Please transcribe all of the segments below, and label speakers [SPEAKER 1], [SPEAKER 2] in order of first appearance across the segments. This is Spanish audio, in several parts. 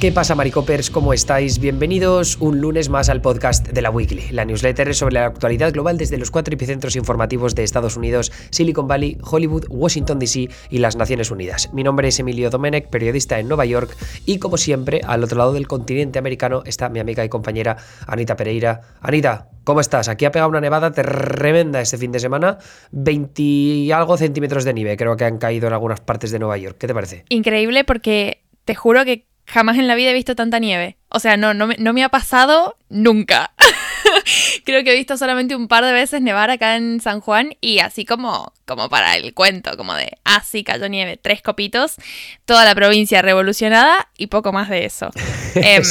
[SPEAKER 1] ¿Qué pasa, Maricopers? ¿Cómo estáis? Bienvenidos un lunes más al podcast de la Weekly, la newsletter sobre la actualidad global desde los cuatro epicentros informativos de Estados Unidos, Silicon Valley, Hollywood, Washington DC y las Naciones Unidas. Mi nombre es Emilio Domenech, periodista en Nueva York, y como siempre, al otro lado del continente americano está mi amiga y compañera Anita Pereira. Anita, ¿cómo estás? Aquí ha pegado una nevada tremenda este fin de semana, 20 y algo centímetros de nieve, creo que han caído en algunas partes de Nueva York. ¿Qué te parece?
[SPEAKER 2] Increíble porque te juro que jamás en la vida he visto tanta nieve. O sea, no, no, me, no me ha pasado nunca. Creo que he visto solamente un par de veces nevar acá en San Juan y así como, como para el cuento, como de, así ah, cayó nieve, tres copitos, toda la provincia revolucionada y poco más de eso.
[SPEAKER 1] Em,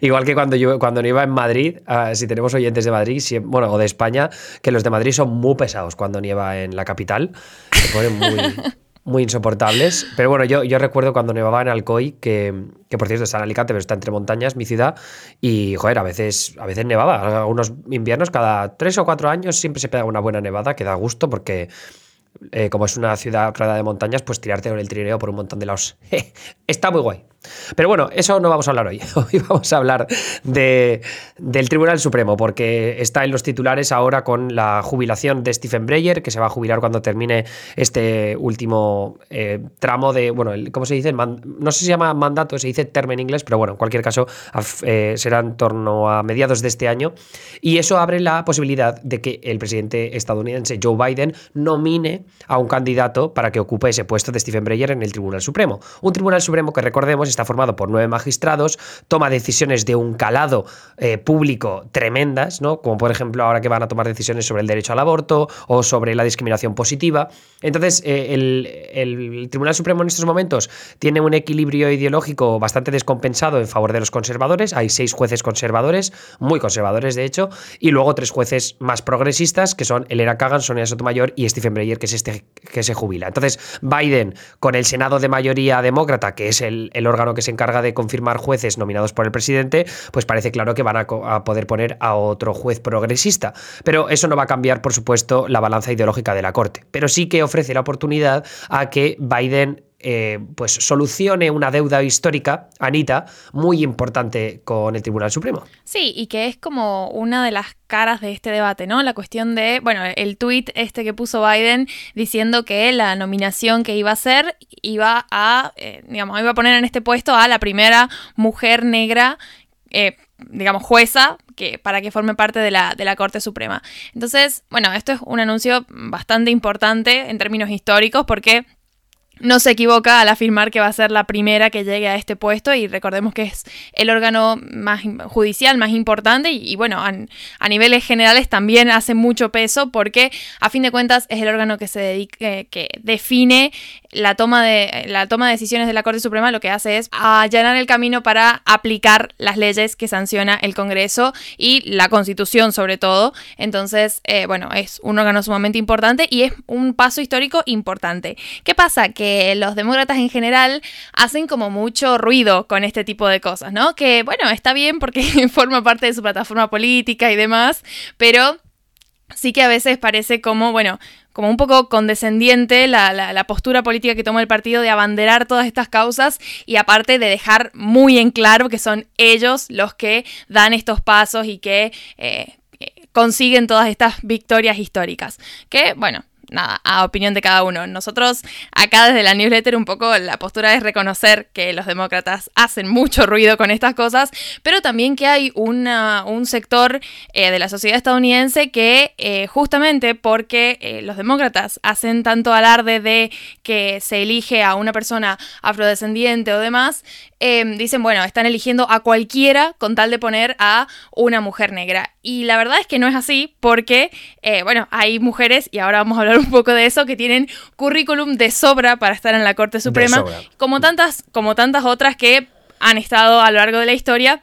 [SPEAKER 1] Igual que cuando yo cuando iba en Madrid, ah, si tenemos oyentes de Madrid, bueno, o de España, que los de Madrid son muy pesados cuando nieva en la capital, se ponen muy muy insoportables. Pero bueno, yo, yo recuerdo cuando nevaba en Alcoy, que, que, por cierto está en Alicante, pero está entre montañas, mi ciudad, y joder, a veces, a veces nevaba. Algunos inviernos, cada tres o cuatro años, siempre se pega una buena nevada que da gusto porque. Eh, como es una ciudad rodeada de montañas, pues tirarte con el trineo por un montón de lados. está muy guay. Pero bueno, eso no vamos a hablar hoy. Hoy vamos a hablar de, del Tribunal Supremo, porque está en los titulares ahora con la jubilación de Stephen Breyer, que se va a jubilar cuando termine este último eh, tramo de, bueno, ¿cómo se dice? no sé si se llama mandato, se dice term en inglés, pero bueno, en cualquier caso eh, será en torno a mediados de este año. Y eso abre la posibilidad de que el presidente estadounidense Joe Biden nomine a un candidato para que ocupe ese puesto de Stephen Breyer en el Tribunal Supremo. Un Tribunal Supremo que recordemos está formado por nueve magistrados, toma decisiones de un calado eh, público tremendas, ¿no? Como por ejemplo ahora que van a tomar decisiones sobre el derecho al aborto o sobre la discriminación positiva. Entonces, eh, el, Tribunal Supremo en estos momentos tiene un equilibrio ideológico bastante descompensado en favor de los conservadores. Hay seis jueces conservadores, muy conservadores de hecho, y luego tres jueces más progresistas, que son Elena Kagan, Sonia Sotomayor y Stephen Breyer, que es este que se jubila. Entonces, Biden, con el Senado de mayoría demócrata, que es el, el órgano que se encarga de confirmar jueces nominados por el presidente, pues parece claro que van a, poder poner a otro juez progresista. Pero eso no va a cambiar, por supuesto, la balanza ideológica de la Corte. Pero sí que ofrece la oportunidad a que Biden eh, pues solucione una deuda histórica, Anita, muy importante con el Tribunal Supremo.
[SPEAKER 2] Sí, y que es como una de las caras de este debate, ¿no? La cuestión de, bueno, el tuit este que puso Biden diciendo que la nominación que iba a hacer iba a, eh, digamos, iba a poner en este puesto a la primera mujer negra eh, digamos, jueza que, para que forme parte de la, de la Corte Suprema. Entonces, bueno, esto es un anuncio bastante importante en términos históricos porque no se equivoca al afirmar que va a ser la primera que llegue a este puesto y recordemos que es el órgano más judicial más importante y, bueno, a, niveles generales también hace mucho peso porque a fin de cuentas es el órgano que se dedique, que define la toma de la toma de decisiones de la Corte Suprema lo que hace es allanar el camino para aplicar las leyes que sanciona el Congreso y la Constitución sobre todo. Entonces, eh, bueno, es un órgano sumamente importante y es un paso histórico importante. ¿Qué pasa? Que los demócratas en general hacen como mucho ruido con este tipo de cosas, ¿no? Que bueno, está bien porque forma parte de su plataforma política y demás, pero sí que a veces parece como, bueno, como un poco condescendiente la, postura política que toma el partido de abanderar todas estas causas y aparte de dejar muy en claro que son ellos los que dan estos pasos y que eh, consiguen todas estas victorias históricas. Que, bueno, nada, a opinión de cada uno. Nosotros acá desde la newsletter un poco la postura es reconocer que los demócratas hacen mucho ruido con estas cosas, pero también que hay un sector eh, de la sociedad estadounidense que eh, justamente porque eh, los demócratas hacen tanto alarde de que se elige a una persona afrodescendiente o demás, dicen, bueno, están eligiendo a cualquiera con tal de poner a una mujer negra. Y la verdad es que no es así porque, bueno, hay mujeres, y ahora vamos a hablar un poco de eso, que tienen currículum de sobra para estar en la Corte Suprema, como tantas, como tantas otras que han estado a lo largo de la historia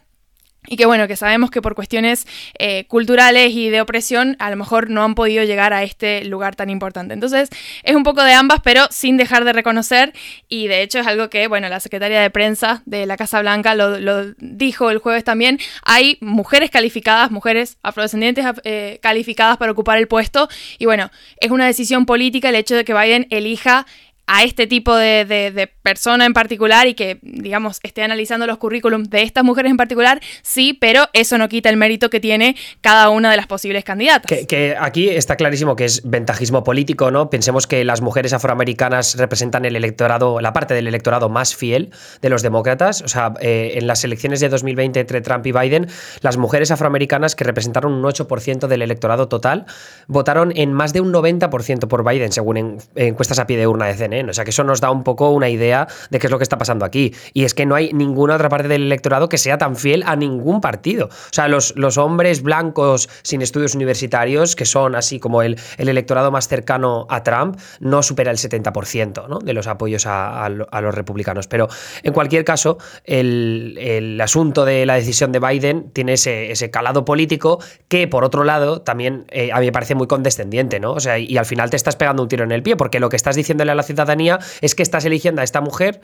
[SPEAKER 2] y que bueno, que sabemos que por cuestiones eh, culturales y de opresión a lo mejor no han podido llegar a este lugar tan importante. Entonces es un poco de ambas, pero sin dejar de reconocer. Y de hecho es algo que, bueno, la secretaria de prensa de la Casa Blanca lo, dijo el jueves también, hay mujeres calificadas, mujeres afrodescendientes eh, calificadas para ocupar el puesto. Y bueno, es una decisión política el hecho de que Biden elija a este tipo de, persona en particular y que, digamos, esté analizando los currículums de estas mujeres en particular, sí, pero eso no quita el mérito que tiene cada una de las posibles candidatas.
[SPEAKER 1] Que, aquí está clarísimo que es ventajismo político, ¿no? Pensemos que las mujeres afroamericanas representan el electorado, la parte del electorado más fiel de los demócratas. O sea, eh, en las elecciones de 2020 entre Trump y Biden, las mujeres afroamericanas que representaron un 8% del electorado total votaron en más de un 90% por Biden, según en, encuestas a pie de urna de CNN. O sea que eso nos da un poco una idea de qué es lo que está pasando aquí. Y es que no hay ninguna otra parte del electorado que sea tan fiel a ningún partido. O sea, los, los hombres blancos sin estudios universitarios, que son así como el, el electorado más cercano a Trump, no supera el 70% ¿no? de los apoyos a, los republicanos. Pero en cualquier caso, el, asunto de la decisión de Biden tiene ese, calado político que, por otro lado, también eh, a mí me parece muy condescendiente, ¿no? O sea, y al final te estás pegando un tiro en el pie, porque lo que estás diciéndole a la ciudadanía es que estás eligiendo a esta mujer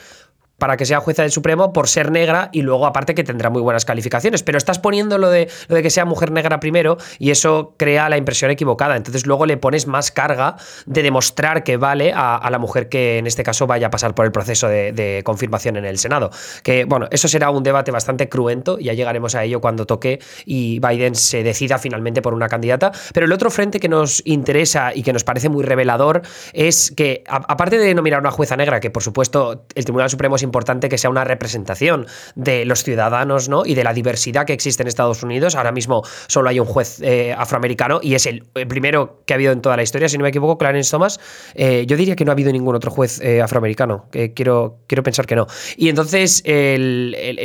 [SPEAKER 1] para que sea jueza del Supremo por ser negra y luego aparte que tendrá muy buenas calificaciones. Pero estás poniendo lo de, lo de que sea mujer negra primero y eso crea la impresión equivocada. Entonces luego le pones más carga de demostrar que vale a, la mujer que en este caso vaya a pasar por el proceso de, confirmación en el Senado. Que bueno, eso será un debate bastante cruento, ya llegaremos a ello cuando toque y Biden se decida finalmente por una candidata. Pero el otro frente que nos interesa y que nos parece muy revelador es que, aparte de nominar a una jueza negra, que por supuesto el Tribunal Supremo es importante que sea una representación de los ciudadanos ¿no? y de la diversidad que existe en Estados Unidos. Ahora mismo solo hay un juez eh, afroamericano y es el, primero que ha habido en toda la historia, si no me equivoco, Clarence Thomas. Eh, yo diría que no ha habido ningún otro juez eh, afroamericano, quiero, quiero pensar que no. Y entonces,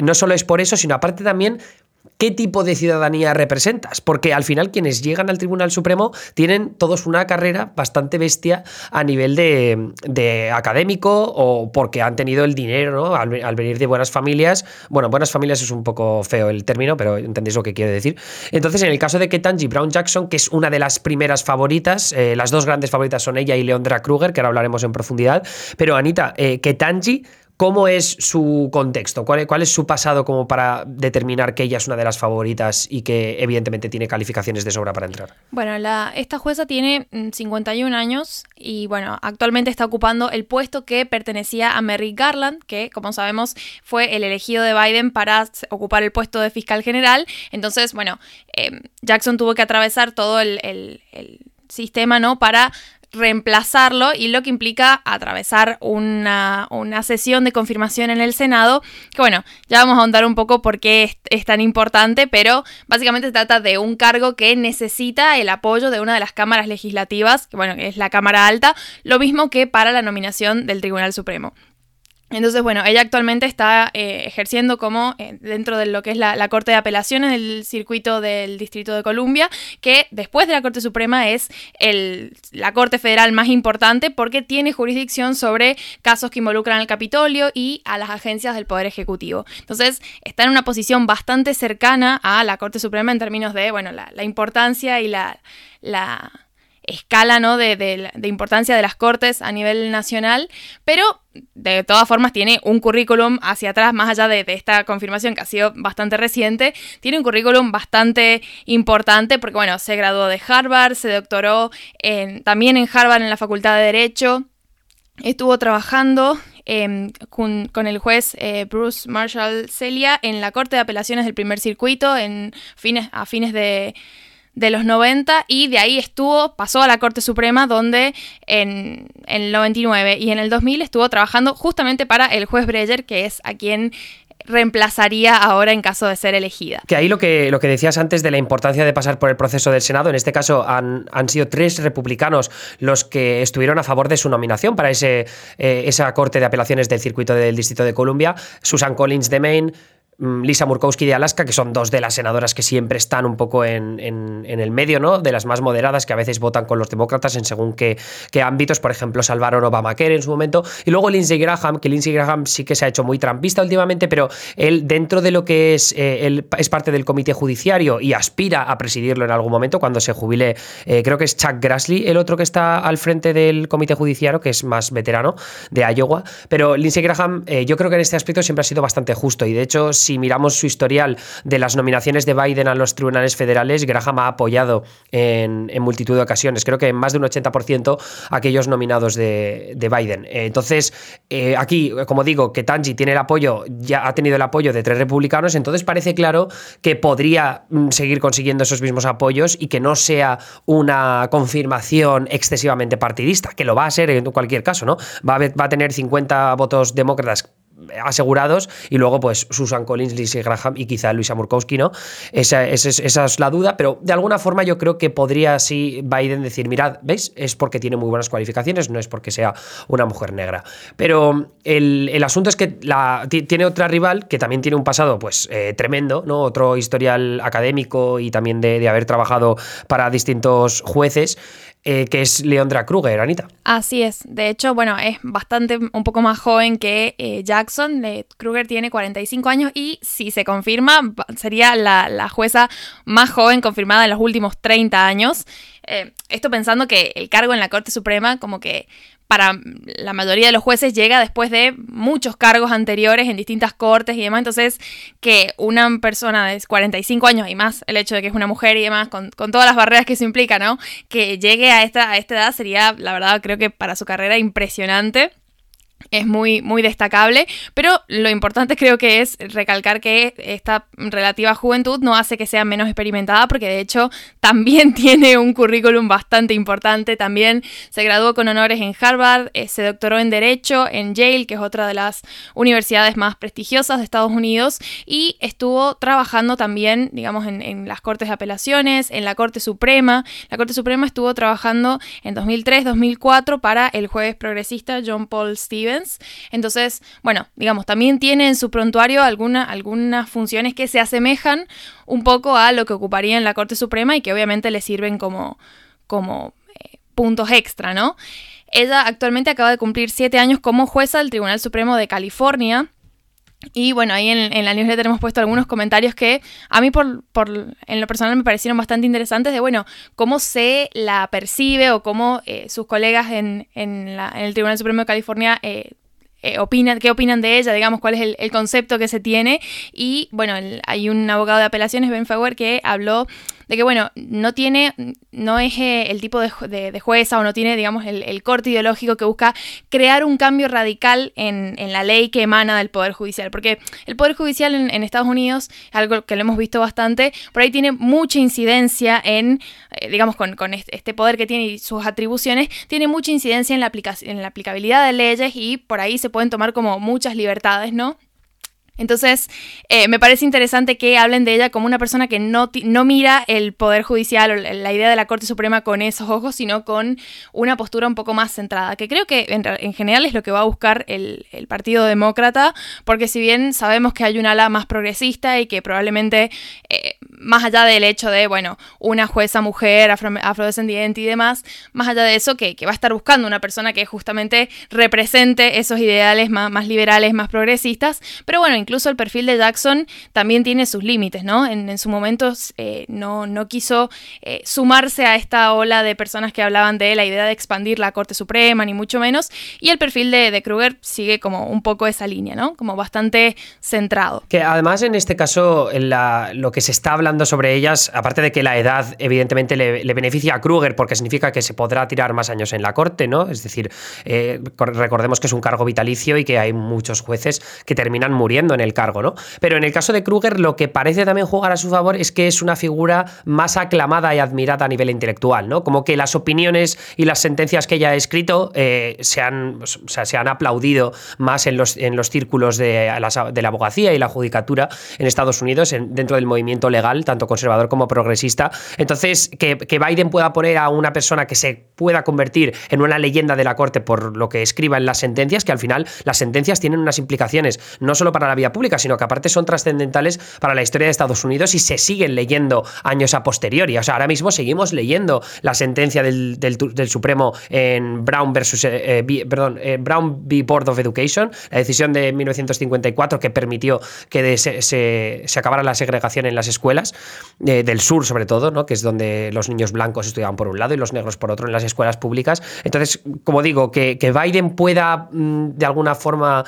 [SPEAKER 1] no solo es por eso, sino aparte también qué tipo de ciudadanía representas, porque al final quienes llegan al Tribunal Supremo tienen todos una carrera bastante bestia a nivel de, académico o porque han tenido el dinero ¿no? al, venir de buenas familias. Bueno, buenas familias es un poco feo el término, pero entendéis lo que quiero decir. Entonces, en el caso de Ketanji Brown Jackson, que es una de las primeras favoritas, eh, las dos grandes favoritas son ella y Leondra Kruger, que ahora hablaremos en profundidad, pero Anita, eh, Ketanji ¿Cómo es su contexto? ¿Cuál, ¿Cuál, es su pasado como para determinar que ella es una de las favoritas y que evidentemente tiene calificaciones de sobra para entrar?
[SPEAKER 2] Bueno, la, esta jueza tiene 51 mm, años y bueno, actualmente está ocupando el puesto que pertenecía a Merrick Garland, que como sabemos fue el elegido de Biden para ocupar el puesto de fiscal general. Entonces, bueno, em, Jackson tuvo que atravesar todo el, el sistema, ¿no? Para reemplazarlo y lo que implica atravesar una, sesión de confirmación en el Senado, que bueno, ya vamos a ahondar un poco por qué es, tan importante, pero básicamente se trata de un cargo que necesita el apoyo de una de las cámaras legislativas, que bueno, es la Cámara Alta, lo mismo que para la nominación del Tribunal Supremo. Entonces, bueno, ella actualmente está eh, ejerciendo como eh, dentro de lo que es la, Corte de Apelaciones del circuito del Distrito de Columbia, que después de la Corte Suprema es el, la Corte Federal más importante porque tiene jurisdicción sobre casos que involucran al Capitolio y a las agencias del Poder Ejecutivo. Entonces, está en una posición bastante cercana a la Corte Suprema en términos de, bueno, la, la importancia y la, la escala ¿no? de, importancia de las cortes a nivel nacional, pero de todas formas tiene un currículum hacia atrás, más allá de, esta confirmación que ha sido bastante reciente, tiene un currículum bastante importante porque, bueno, se graduó de Harvard, se doctoró en, también en Harvard en la Facultad de Derecho, estuvo trabajando em, con, el juez eh, Bruce Marshall Celia en la Corte de Apelaciones del Primer Circuito en fines, a fines de de los 90 y de ahí estuvo, pasó a la Corte Suprema donde en, el 99 y en el 2000 estuvo trabajando justamente para el juez Breyer, que es a quien reemplazaría ahora en caso de ser elegida.
[SPEAKER 1] Que ahí lo que, lo que decías antes de la importancia de pasar por el proceso del Senado, en este caso han, han sido tres republicanos los que estuvieron a favor de su nominación para ese, eh, esa Corte de Apelaciones del Circuito del Distrito de Columbia, Susan Collins de Maine, Lisa Murkowski de Alaska, que son dos de las senadoras que siempre están un poco en, el medio, ¿no? De las más moderadas que a veces votan con los demócratas en según qué, ámbitos, por ejemplo, salvaron Obamacare en su momento. Y luego Lindsey Graham, que Lindsey Graham sí que se ha hecho muy trampista últimamente, pero él, dentro de lo que es, eh, él es parte del comité judiciario y aspira a presidirlo en algún momento cuando se jubile. Eh, creo que es Chuck Grassley, el otro que está al frente del comité judiciario, que es más veterano de Iowa. Pero Lindsey Graham, eh, yo creo que en este aspecto siempre ha sido bastante justo y de hecho, si miramos su historial de las nominaciones de Biden a los tribunales federales, Graham ha apoyado en, multitud de ocasiones, creo que en más de un 80% aquellos nominados de, Biden. entonces, eh, aquí, como digo, que Tanji tiene el apoyo, ya ha tenido el apoyo de tres republicanos, entonces parece claro que podría mm, seguir consiguiendo esos mismos apoyos y que no sea una confirmación excesivamente partidista, que lo va a ser en cualquier caso, ¿no? Va a tener 50 votos demócratas asegurados y luego pues Susan Collins, Lindsey Graham y quizá Luisa Murkowski, ¿no? Esa, esa, es la duda, pero de alguna forma yo creo que podría así Biden decir, mirad, ¿veis? Es porque tiene muy buenas cualificaciones, no es porque sea una mujer negra. Pero el, asunto es que la, tiene otra rival que también tiene un pasado pues eh, tremendo, ¿no? Otro historial académico y también de, de haber trabajado para distintos jueces eh, que es Leondra Kruger, Anita.
[SPEAKER 2] Así es. De hecho, bueno, es bastante un poco más joven que eh, Jackson. Kruger tiene 45 años y si se confirma, sería la, jueza más joven confirmada en los últimos 30 años. Eh, esto pensando que el cargo en la Corte Suprema como que para la mayoría de los jueces llega después de muchos cargos anteriores en distintas cortes y demás. Entonces, que una persona de 45 años y más, el hecho de que es una mujer y demás, con, todas las barreras que eso implica, ¿no? Que llegue a esta, a esta edad sería, la verdad, creo que para su carrera impresionante es muy, muy destacable, pero lo importante creo que es recalcar que esta relativa juventud no hace que sea menos experimentada, porque de hecho también tiene un currículum bastante importante, también se graduó con honores en Harvard, eh, se doctoró en Derecho en Yale, que es otra de las universidades más prestigiosas de Estados Unidos, y estuvo trabajando también, digamos, en, las Cortes de Apelaciones, en la Corte Suprema. La Corte Suprema estuvo trabajando en 2003-2004 para el jueves progresista John Paul Stevens, entonces, bueno, digamos, también tiene en su prontuario algunas funciones que se asemejan un poco a lo que ocuparía en la Corte Suprema y que obviamente le sirven como, como eh, puntos extra, ¿no? Ella actualmente acaba de cumplir siete años como jueza del Tribunal Supremo de California. Y bueno, ahí en, la newsletter hemos puesto algunos comentarios que a mí por, en lo personal me parecieron bastante interesantes de, bueno, cómo se la percibe o cómo eh, sus colegas en, el Tribunal Supremo de California eh, eh, opinan, qué opinan de ella, digamos, cuál es el, concepto que se tiene. Y bueno, hay un abogado de apelaciones, Ben Fauer, que habló de que, bueno, no tiene, no es eh, el tipo de, jueza o no tiene, digamos, el, corte ideológico que busca crear un cambio radical en, la ley que emana del Poder Judicial. Porque el Poder Judicial en, Estados Unidos, algo que lo hemos visto bastante, por ahí tiene mucha incidencia en, eh, digamos, con, este poder que tiene y sus atribuciones, tiene mucha incidencia en la, en la aplicabilidad de leyes y por ahí se pueden tomar como muchas libertades, ¿no? Entonces, eh, me parece interesante que hablen de ella como una persona que no, no mira el Poder Judicial o la idea de la Corte Suprema con esos ojos, sino con una postura un poco más centrada, que creo que en, general es lo que va a buscar el, Partido Demócrata, porque si bien sabemos que hay un ala más progresista y que probablemente, eh, más allá del hecho de, bueno, una jueza mujer, afrodescendiente y demás, más allá de eso, que, va a estar buscando una persona que justamente represente esos ideales más, más liberales, más progresistas, pero bueno, incluso el perfil de Jackson también tiene sus límites, ¿no? En, su momento eh, no, no, quiso eh, sumarse a esta ola de personas que hablaban de la idea de expandir la Corte Suprema, ni mucho menos, y el perfil de, de Kruger sigue como un poco esa línea, ¿no? Como bastante centrado.
[SPEAKER 1] Que además en este caso lo que se está hablando sobre ellas, aparte de que la edad evidentemente le, beneficia a Kruger porque significa que se podrá tirar más años en la Corte, ¿no? Es decir, eh, recordemos que es un cargo vitalicio y que hay muchos jueces que terminan muriendo en el cargo, ¿no? Pero en el caso de Kruger, lo que parece también jugar a su favor es que es una figura más aclamada y admirada a nivel intelectual, ¿no? Como que las opiniones y las sentencias que ella ha escrito eh, se, han, se han aplaudido más en los, en los círculos de la, de la abogacía y la judicatura en Estados Unidos, dentro del movimiento legal, tanto conservador como progresista. Entonces, que, que Biden pueda poner a una persona que se pueda convertir en una leyenda de la corte por lo que escriba en las sentencias, que al final las sentencias tienen unas implicaciones no solo para la vida pública, sino que aparte son trascendentales para la historia de Estados Unidos y se siguen leyendo años a posteriori. O sea, ahora mismo seguimos leyendo la sentencia del, Supremo en Brown versus eh, eh, perdón, eh, Brown v. Board of Education, la decisión de 1954 que permitió que se, acabara la segregación en las escuelas, del sur sobre todo, que es donde los niños blancos estudiaban por un lado y los negros por otro en las escuelas públicas. Entonces, como digo, que, Biden pueda mm, de alguna forma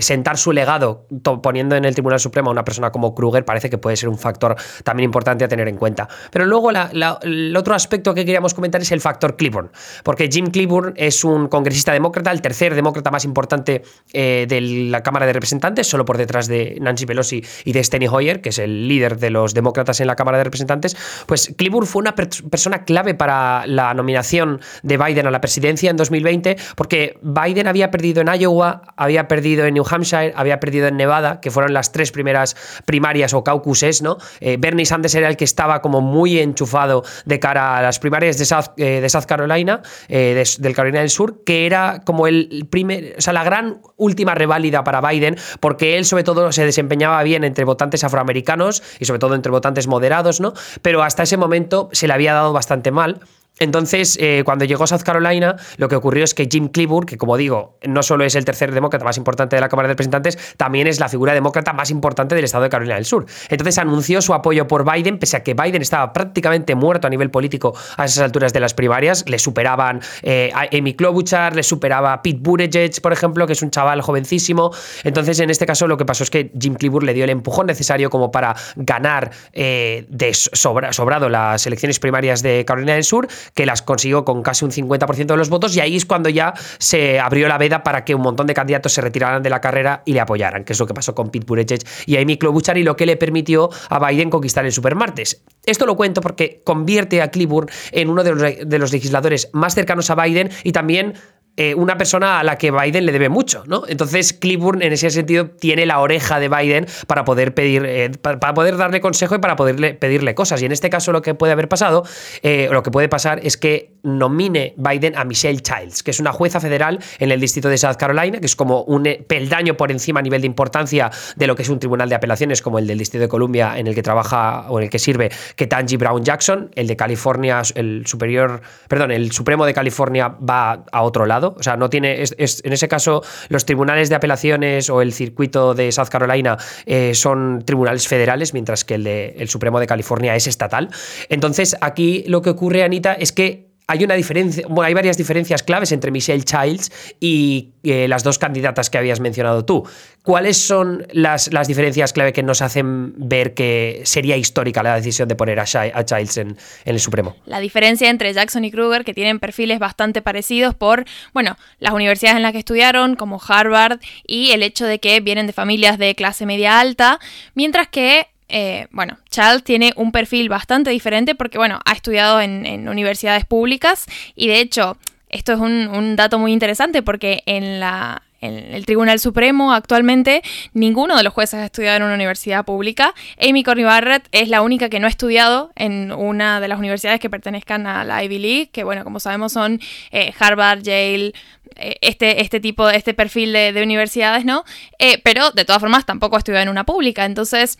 [SPEAKER 1] sentar su legado poniendo en el Tribunal Supremo a una persona como Kruger parece que puede ser un factor también importante a tener en cuenta. Pero luego el otro aspecto que queríamos comentar es el factor Cleburne, porque Jim Cleburne es un congresista demócrata, el tercer demócrata más importante eh, de la Cámara de Representantes, solo por detrás de Nancy Pelosi y de Steny Hoyer, que es el líder de los demócratas en la Cámara de Representantes. Pues Cleburne fue una persona clave para la nominación de Biden a la presidencia en 2020, porque Biden había perdido en Iowa, había perdido en New Hampshire, había perdido en Nevada, que fueron las tres primeras primarias o caucuses, ¿no? Eh, Bernie Sanders era el que estaba como muy enchufado de cara a las primarias de South, eh, Carolina, eh, del Carolina del Sur, que era como el primer, o sea, la gran última reválida para Biden, porque él sobre todo se desempeñaba bien entre votantes afroamericanos y sobre todo entre votantes moderados, ¿no? Pero hasta ese momento se le había dado bastante mal. Entonces, eh, cuando llegó a South Carolina, lo que ocurrió es que Jim Clyburn, que como digo, no solo es el tercer demócrata más importante de la Cámara de Representantes, también es la figura demócrata más importante del estado de Carolina del Sur. Entonces anunció su apoyo por Biden, pese a que Biden estaba prácticamente muerto a nivel político a esas alturas de las primarias. Le superaban eh, a Amy Klobuchar, le superaba Pete Buttigieg, por ejemplo, que es un chaval jovencísimo. Entonces, en este caso, lo que pasó es que Jim Clyburn le dio el empujón necesario como para ganar eh, de sobrado las elecciones primarias de Carolina del Sur que las consiguió con casi un 50% de los votos y ahí es cuando ya se abrió la veda para que un montón de candidatos se retiraran de la carrera y le apoyaran, que es lo que pasó con Pete Buttigieg y Amy Klobuchar y lo que le permitió a Biden conquistar el supermartes. Esto lo cuento porque convierte a Cleburne en uno de los, de los legisladores más cercanos a Biden y también eh, una persona a la que Biden le debe mucho, ¿no? Entonces Cleburne en ese sentido tiene la oreja de Biden para poder pedir, eh, para, poder darle consejo y para poderle pedirle cosas. Y en este caso lo que puede haber pasado, eh, lo que puede pasar es que nomine Biden a Michelle Childs, que es una jueza federal en el distrito de South Carolina, que es como un peldaño por encima a nivel de importancia de lo que es un tribunal de apelaciones como el del distrito de Columbia en el que trabaja o en el que sirve Ketanji Brown Jackson, el de California, el superior, perdón, el Supremo de California va a otro lado o sea, no tiene. en ese caso, los tribunales de apelaciones o el circuito de South Carolina eh, son tribunales federales, mientras que el, de, el Supremo de California es estatal. Entonces, aquí lo que ocurre, Anita, es que hay una diferencia, bueno, hay varias diferencias claves entre Michelle Childs y eh, las dos candidatas que habías mencionado tú. ¿Cuáles son las, las, diferencias clave que nos hacen ver que sería histórica la decisión de poner a, Childs en, en, el Supremo?
[SPEAKER 2] La diferencia entre Jackson y Kruger, que tienen perfiles bastante parecidos por, bueno, las universidades en las que estudiaron, como Harvard, y el hecho de que vienen de familias de clase media alta, mientras que eh, bueno, Charles tiene un perfil bastante diferente porque, bueno, ha estudiado en, universidades públicas y de hecho, esto es un, dato muy interesante porque en la, el Tribunal Supremo actualmente ninguno de los jueces ha estudiado en una universidad pública. Amy Coney Barrett es la única que no ha estudiado en una de las universidades que pertenezcan a la Ivy League, que bueno, como sabemos son eh, Harvard, Yale, eh, este, este tipo, este perfil de, universidades, ¿no? pero de todas formas tampoco ha estudiado en una pública. Entonces,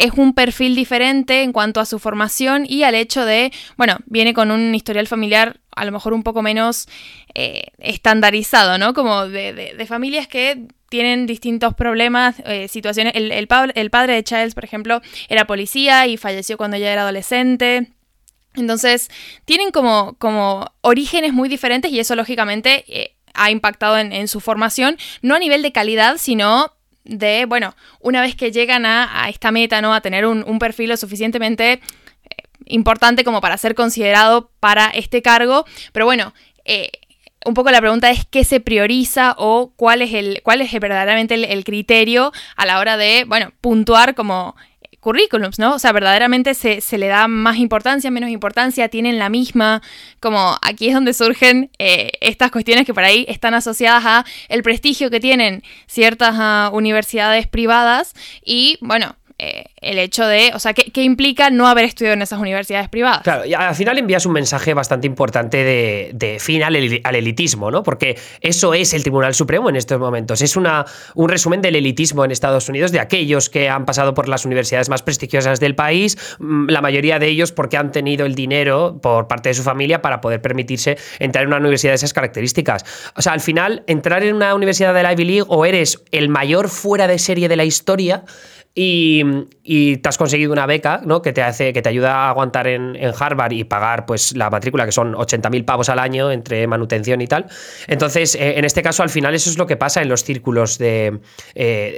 [SPEAKER 2] es un perfil diferente en cuanto a su formación y al hecho de, bueno, viene con un historial familiar a lo mejor un poco menos eh, estandarizado, ¿no? Como de, familias que tienen distintos problemas, eh, situaciones. El, el, padre de Childs, por ejemplo, era policía y falleció cuando ya era adolescente. Entonces, tienen como, como orígenes muy diferentes y eso lógicamente eh, ha impactado en, en su formación, no a nivel de calidad, sino de, bueno, una vez que llegan a, esta meta, ¿no? A tener un, perfil lo suficientemente eh, importante como para ser considerado para este cargo. Pero bueno, eh, un poco la pregunta es qué se prioriza o cuál es, el, cuál es verdaderamente el, criterio a la hora de, bueno, puntuar como currículums, ¿no? O sea, verdaderamente se, le da más importancia, menos importancia, tienen la misma, como aquí es donde surgen eh, estas cuestiones que por ahí están asociadas a el prestigio que tienen ciertas ah, universidades privadas y, bueno, eh, el hecho de, o sea, ¿qué, implica no haber estudiado en esas universidades privadas?
[SPEAKER 1] Claro, y al final envías un mensaje bastante importante de, fin al, elitismo, ¿no? Porque eso es el Tribunal Supremo en estos momentos. Es una, un resumen del elitismo en Estados Unidos, de aquellos que han pasado por las universidades más prestigiosas del país, mm, la mayoría de ellos porque han tenido el dinero por parte de su familia para poder permitirse entrar en una universidad de esas características. O sea, al final, entrar en una universidad de la Ivy League o eres el mayor fuera de serie de la historia, y, te has conseguido una beca, ¿no? Que te hace, que te ayuda a aguantar en, Harvard y pagar pues la matrícula, que son 80.000 pavos al año entre manutención y tal. Entonces, eh, en este caso, al final, eso es lo que pasa en los círculos eh,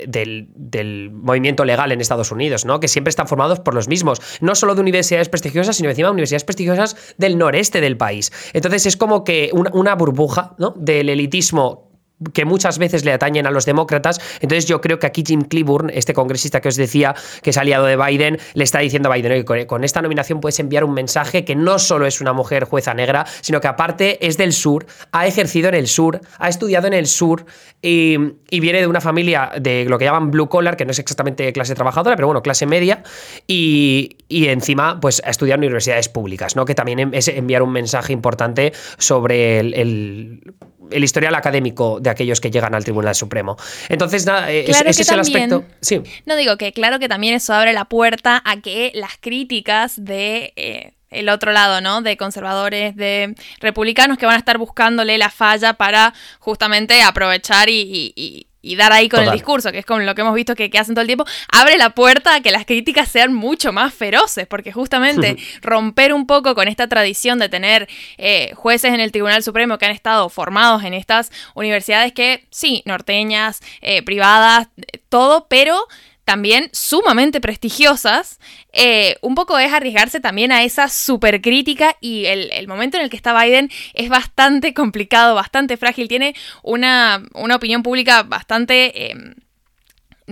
[SPEAKER 1] del, movimiento legal en Estados Unidos, ¿no? Que siempre están formados por los mismos, no solo de universidades prestigiosas, sino encima de universidades prestigiosas del noreste del país. Entonces, es como que una, una burbuja, ¿no? Del elitismo que muchas veces le atañen a los demócratas. Entonces yo creo que aquí Jim Cleburne, este congresista que os decía que es aliado de Biden, le está diciendo a Biden, oye, con esta nominación puedes enviar un mensaje que no solo es una mujer jueza negra, sino que aparte es del sur, ha ejercido en el sur, ha estudiado en el sur y, viene de una familia de lo que llaman blue collar, que no es exactamente clase trabajadora, pero bueno, clase media, y, encima pues ha estudiado en universidades públicas, ¿no? que también es enviar un mensaje importante sobre el historial académico de aquellos que llegan al Tribunal Supremo. Entonces, nada, eh, ese es el aspecto. Sí.
[SPEAKER 2] No digo que claro que también eso abre la puerta a que las críticas de eh, el otro lado, ¿no? De conservadores, de republicanos que van a estar buscándole la falla para justamente aprovechar y y dar ahí con el discurso, que es con lo que hemos visto que, hacen todo el tiempo, abre la puerta a que las críticas sean mucho más feroces, porque justamente romper un poco con esta tradición de tener eh, jueces en el Tribunal Supremo que han estado formados en estas universidades que, sí, norteñas, eh, privadas, todo, pero también sumamente prestigiosas, eh, un poco es arriesgarse también a esa supercrítica y el, momento en el que está Biden es bastante complicado, bastante frágil, tiene una, una opinión pública bastante... Em,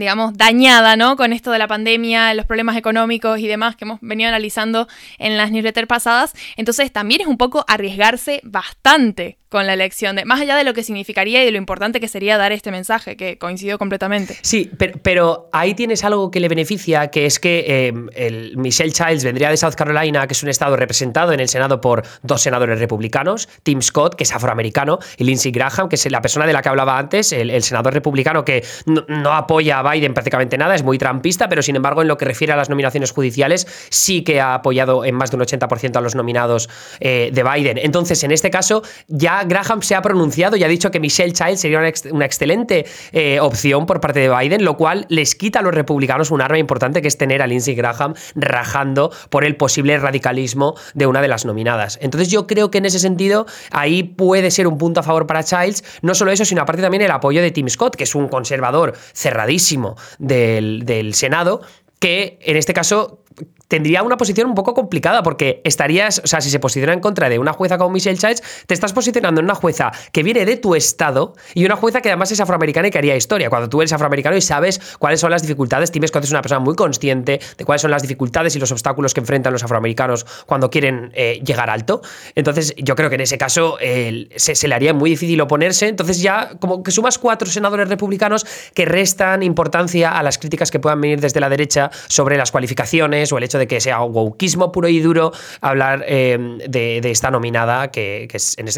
[SPEAKER 2] digamos, dañada, ¿no? Con esto de la pandemia, los problemas económicos y demás que hemos venido analizando en las newsletters pasadas. Entonces también es un poco arriesgarse bastante con la elección, de, más allá de lo que significaría y de lo importante que sería dar este mensaje, que coincidió completamente.
[SPEAKER 1] Sí, pero, ahí tienes algo que le beneficia, que es que eh, el Michelle Childs vendría de South Carolina, que es un estado representado en el Senado por dos senadores republicanos, Tim Scott, que es afroamericano, y Lindsey Graham, que es la persona de la que hablaba antes, el, senador republicano que no, apoya a Biden prácticamente nada, es muy trampista, pero sin embargo en lo que refiere a las nominaciones judiciales sí que ha apoyado en más de un 80% a los nominados eh, de Biden. Entonces, en este caso, ya Graham se ha pronunciado y ha dicho que Michelle Childs sería una, excelente eh, opción por parte de Biden, lo cual les quita a los republicanos un arma importante que es tener a Lindsey Graham rajando por el posible radicalismo de una de las nominadas. Entonces yo creo que en ese sentido ahí puede ser un punto a favor para Childs, no solo eso, sino aparte también el apoyo de Tim Scott, que es un conservador cerradísimo del, del Senado, que en este caso tendría una posición un poco complicada porque estarías, o sea, si se posiciona en contra de una jueza como Michelle Childs, te estás posicionando en una jueza que viene de tu estado y una jueza que además es afroamericana y que haría historia. Cuando tú eres afroamericano y sabes cuáles son las dificultades, Tim Scott es una persona muy consciente de cuáles son las dificultades y los obstáculos que enfrentan los afroamericanos cuando quieren eh, llegar alto. Entonces, yo creo que en ese caso se, le haría muy difícil oponerse. Entonces, ya como que sumas cuatro senadores republicanos que restan importancia a las críticas que puedan venir desde la derecha sobre las cualificaciones o el hecho de que sea wokismo puro y duro hablar eh, de, esta nominada, que, en,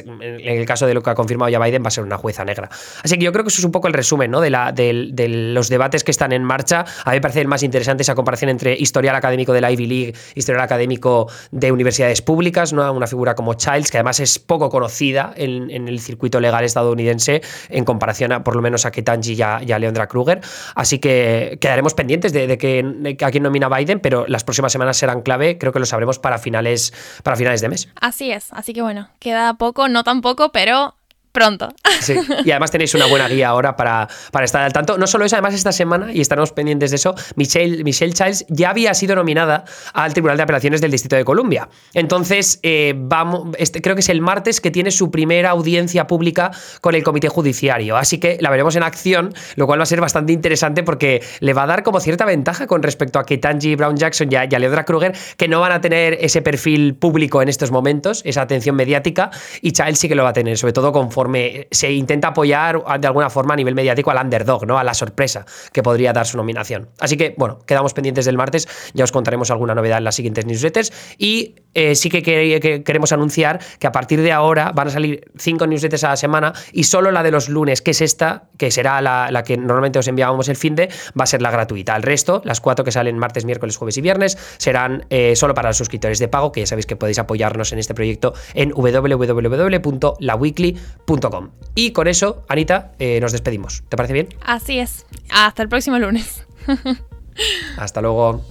[SPEAKER 1] el caso de lo que ha confirmado ya Biden va a ser una jueza negra. Así que yo creo que eso es un poco el resumen ¿no? de, la, de, los debates que están en marcha. A mí me parece más interesante esa comparación entre historial académico de la Ivy League, historial académico de universidades públicas, ¿no? una figura como Childs, que además es poco conocida en, el circuito legal estadounidense en comparación a, por lo menos a Ketanji y a, y a Leondra Kruger. Así que quedaremos pendientes de, que, a quién nomina Biden, pero las próximas semanas serán clave, creo que lo sabremos para finales, para finales de mes.
[SPEAKER 2] Así es, así que bueno, queda poco, no tan poco, pero pronto.
[SPEAKER 1] Sí, y además tenéis una buena guía ahora para, para estar al tanto. No solo eso, además esta semana, y estaremos pendientes de eso, Michelle, Michelle Childs ya había sido nominada al Tribunal de Apelaciones del Distrito de Columbia. Entonces, eh, vamos, este, creo que es el martes que tiene su primera audiencia pública con el Comité Judiciario. Así que la veremos en acción, lo cual va a ser bastante interesante porque le va a dar como cierta ventaja con respecto a Ketanji Brown Jackson y a, y Kruger, que no van a tener ese perfil público en estos momentos, esa atención mediática, y Childs sí que lo va a tener, sobre todo conforme se intenta apoyar de alguna forma a nivel mediático al underdog, ¿no? A la sorpresa que podría dar su nominación. Así que, bueno, quedamos pendientes del martes, ya os contaremos alguna novedad en las siguientes newsletters y eh, sí que, queremos anunciar que a partir de ahora van a salir cinco newsletters a la semana y solo la de los lunes, que es esta, que será la, que normalmente os enviábamos el fin de, va a ser la gratuita. El resto, las cuatro que salen martes, miércoles, jueves y viernes, serán eh, solo para los suscriptores de pago, que ya sabéis que podéis apoyarnos en este proyecto en www.laweekly.com. Y con eso, Anita, eh, nos despedimos. ¿Te parece bien?
[SPEAKER 2] Así es. Hasta el próximo lunes.
[SPEAKER 1] Hasta luego.